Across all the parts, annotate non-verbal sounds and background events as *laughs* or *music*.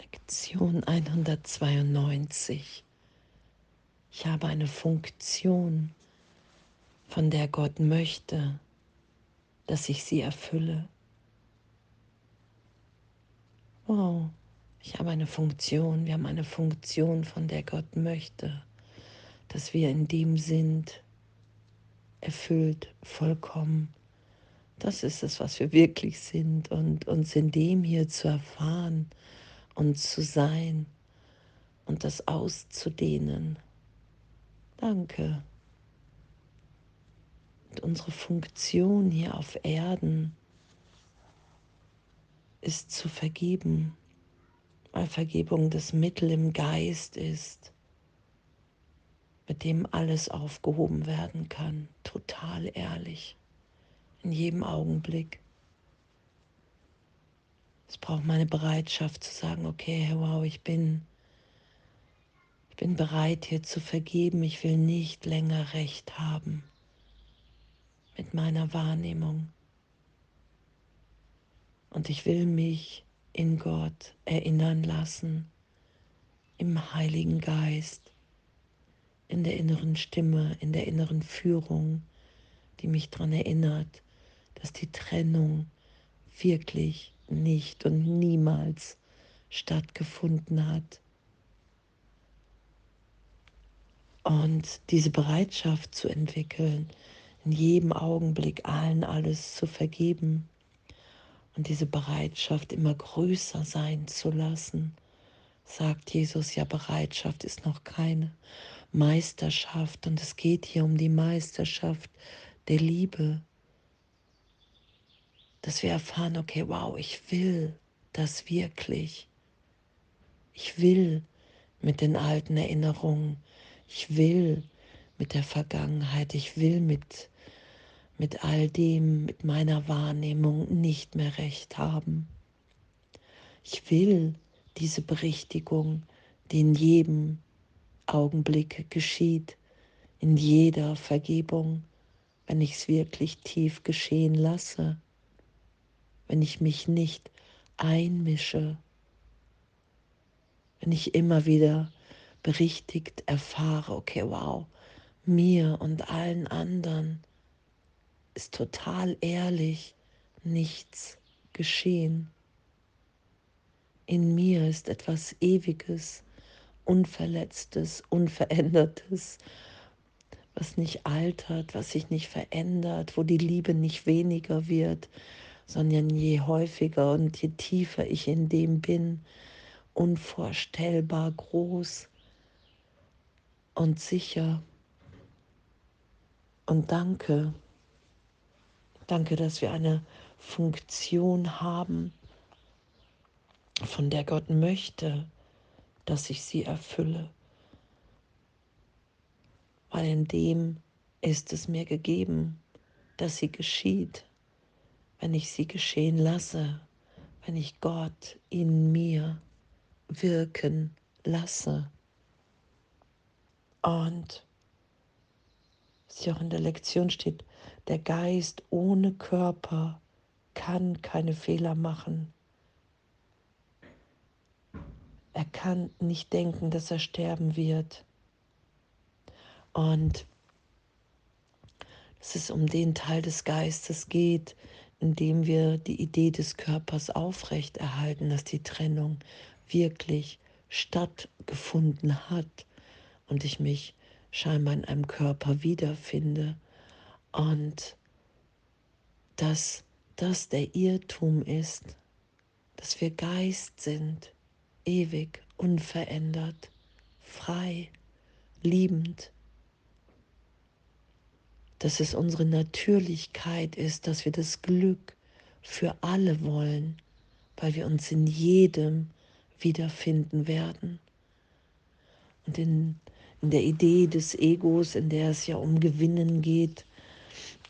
Lektion 192. Ich habe eine Funktion, von der Gott möchte, dass ich sie erfülle. Wow, ich habe eine Funktion, wir haben eine Funktion, von der Gott möchte, dass wir in dem sind, erfüllt, vollkommen. Das ist es, was wir wirklich sind und uns in dem hier zu erfahren und zu sein und das auszudehnen. Danke. Und unsere Funktion hier auf Erden ist zu vergeben, weil Vergebung das Mittel im Geist ist, mit dem alles aufgehoben werden kann, total ehrlich, in jedem Augenblick. Es braucht meine Bereitschaft zu sagen, okay, wow, ich bin, ich bin bereit hier zu vergeben, ich will nicht länger recht haben mit meiner Wahrnehmung. Und ich will mich in Gott erinnern lassen, im Heiligen Geist, in der inneren Stimme, in der inneren Führung, die mich daran erinnert, dass die Trennung wirklich nicht und niemals stattgefunden hat. Und diese Bereitschaft zu entwickeln, in jedem Augenblick allen alles zu vergeben und diese Bereitschaft immer größer sein zu lassen, sagt Jesus, ja Bereitschaft ist noch keine Meisterschaft und es geht hier um die Meisterschaft der Liebe, dass wir erfahren, okay, wow, ich will das wirklich. Ich will mit den alten Erinnerungen, ich will mit der Vergangenheit, ich will mit mit all dem, mit meiner Wahrnehmung nicht mehr recht haben. Ich will diese Berichtigung, die in jedem Augenblick geschieht, in jeder Vergebung, wenn ich es wirklich tief geschehen lasse, wenn ich mich nicht einmische, wenn ich immer wieder berichtigt erfahre, okay, wow, mir und allen anderen ist total ehrlich nichts geschehen. In mir ist etwas Ewiges, Unverletztes, Unverändertes, was nicht altert, was sich nicht verändert, wo die Liebe nicht weniger wird, sondern je häufiger und je tiefer ich in dem bin, unvorstellbar groß und sicher. Und danke. Danke, dass wir eine Funktion haben, von der Gott möchte, dass ich sie erfülle. Weil in dem ist es mir gegeben, dass sie geschieht, wenn ich sie geschehen lasse, wenn ich Gott in mir wirken lasse. Und was hier auch in der Lektion steht, der Geist ohne Körper kann keine Fehler machen. Er kann nicht denken, dass er sterben wird. Und dass es um den Teil des Geistes geht, in dem wir die Idee des Körpers aufrechterhalten, dass die Trennung wirklich stattgefunden hat und ich mich scheinbar in einem Körper wiederfinde. Und dass das der Irrtum ist, dass wir Geist sind, ewig, unverändert, frei, liebend, dass es unsere Natürlichkeit ist, dass wir das Glück für alle wollen, weil wir uns in jedem wiederfinden werden. Und in, in der Idee des Egos, in der es ja um Gewinnen geht,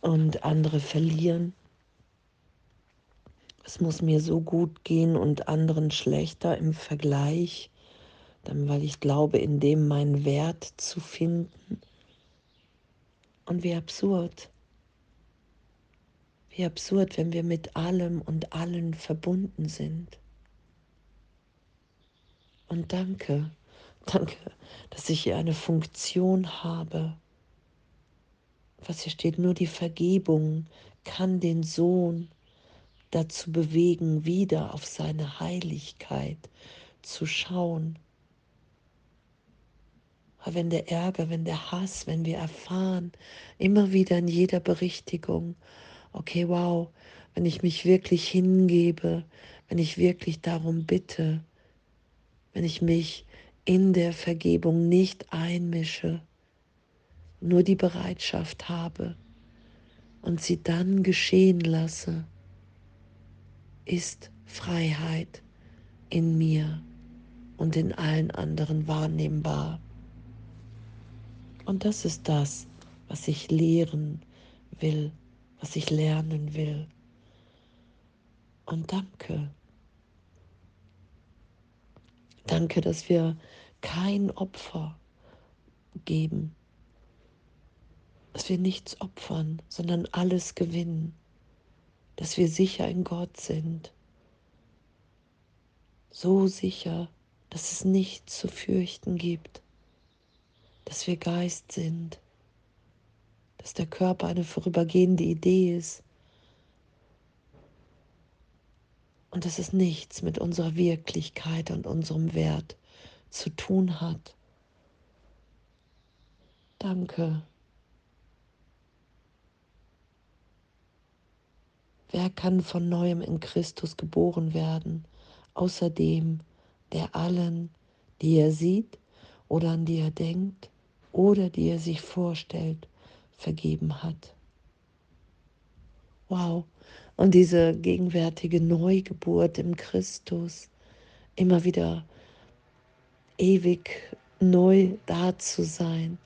und andere verlieren. Es muss mir so gut gehen und anderen schlechter im Vergleich, dann weil ich glaube, in dem meinen Wert zu finden. Und wie absurd. Wie absurd, wenn wir mit allem und allen verbunden sind. Und danke, danke, dass ich hier eine Funktion habe. Was hier steht, nur die Vergebung kann den Sohn dazu bewegen, wieder auf seine Heiligkeit zu schauen. Aber wenn der Ärger, wenn der Hass, wenn wir erfahren, immer wieder in jeder Berichtigung, okay, wow, wenn ich mich wirklich hingebe, wenn ich wirklich darum bitte, wenn ich mich in der Vergebung nicht einmische, nur die Bereitschaft habe und sie dann geschehen lasse, ist Freiheit in mir und in allen anderen wahrnehmbar. Und das ist das, was ich lehren will, was ich lernen will. Und danke. Danke, dass wir kein Opfer geben, dass wir nichts opfern, sondern alles gewinnen dass wir sicher in Gott sind. So sicher, dass es nichts zu fürchten gibt, dass wir Geist sind, dass der Körper eine vorübergehende Idee ist und dass es nichts mit unserer Wirklichkeit und unserem Wert zu tun hat. Danke. Wer kann von neuem in Christus geboren werden, außer dem, der allen, die er sieht oder an die er denkt oder die er sich vorstellt, vergeben hat? Wow. Und diese gegenwärtige Neugeburt im Christus, immer wieder ewig neu da zu sein,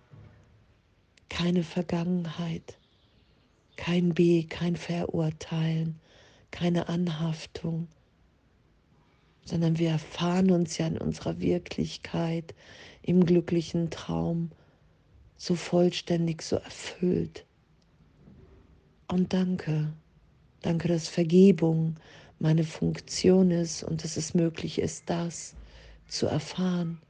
keine Vergangenheit, kein B, kein Verurteilen, keine Anhaftung, sondern wir erfahren uns ja in unserer Wirklichkeit, im glücklichen Traum, so vollständig, so erfüllt. Und danke, danke, dass Vergebung meine Funktion ist und dass es möglich ist, das zu erfahren,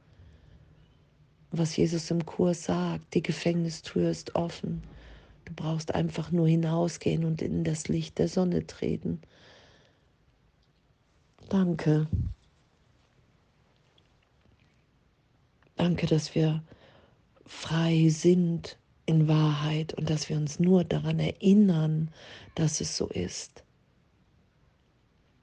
was Jesus im Kurs sagt. Die Gefängnistür ist offen. Du brauchst einfach nur hinausgehen und in das Licht der Sonne treten. Danke. Danke, dass wir frei sind in Wahrheit und dass wir uns nur daran erinnern, dass es so ist.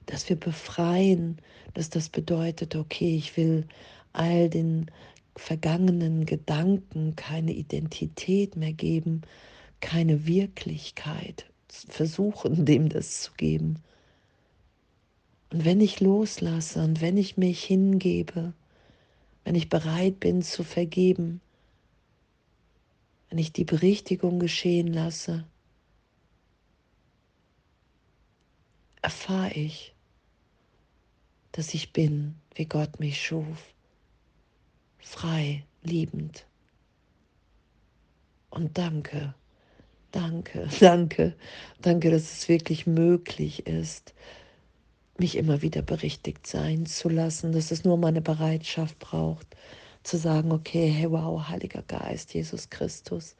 Dass wir befreien, dass das bedeutet, okay, ich will all den vergangenen Gedanken keine Identität mehr geben, keine Wirklichkeit, versuchen, *laughs* dem das zu geben. Und wenn ich loslasse und wenn ich mich hingebe, wenn ich bereit bin zu vergeben, wenn ich die Berichtigung geschehen lasse, erfahre ich, dass ich bin, wie Gott mich schuf, frei, liebend. Und danke Danke, *laughs* danke, danke, dass es wirklich möglich ist, mich immer wieder berichtigt sein zu lassen, dass es nur meine Bereitschaft braucht, zu sagen, okay, hey, wow, Heiliger Geist, Jesus Christus,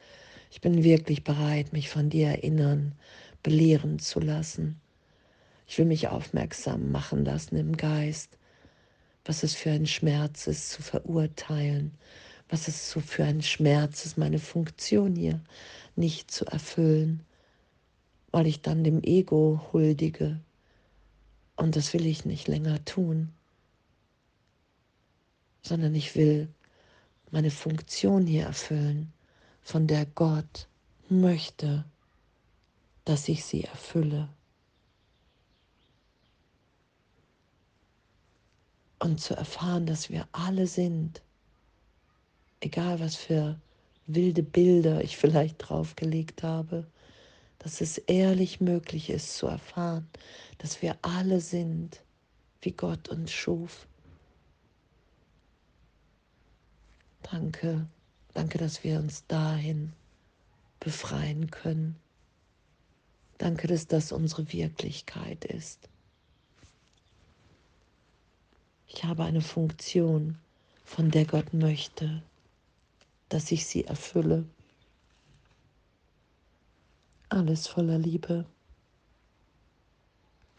ich bin wirklich bereit, mich von dir erinnern, belehren zu lassen. Ich will mich aufmerksam machen lassen im Geist, was es für ein Schmerz ist, zu verurteilen, was es so für ein Schmerz ist, meine Funktion hier nicht zu erfüllen, weil ich dann dem Ego huldige. Und das will ich nicht länger tun, sondern ich will meine Funktion hier erfüllen, von der Gott möchte, dass ich sie erfülle. Und zu erfahren, dass wir alle sind, egal was für wilde Bilder ich vielleicht draufgelegt habe, dass es ehrlich möglich ist zu erfahren, dass wir alle sind, wie Gott uns schuf. Danke, danke, dass wir uns dahin befreien können. Danke, dass das unsere Wirklichkeit ist. Ich habe eine Funktion, von der Gott möchte, dass ich sie erfülle. Alles voller Liebe.